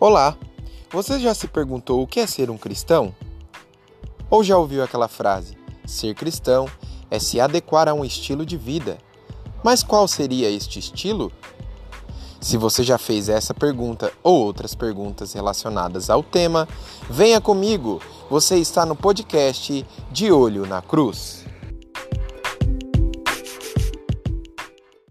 Olá! Você já se perguntou o que é ser um cristão? Ou já ouviu aquela frase: ser cristão é se adequar a um estilo de vida? Mas qual seria este estilo? Se você já fez essa pergunta ou outras perguntas relacionadas ao tema, venha comigo! Você está no podcast De Olho na Cruz.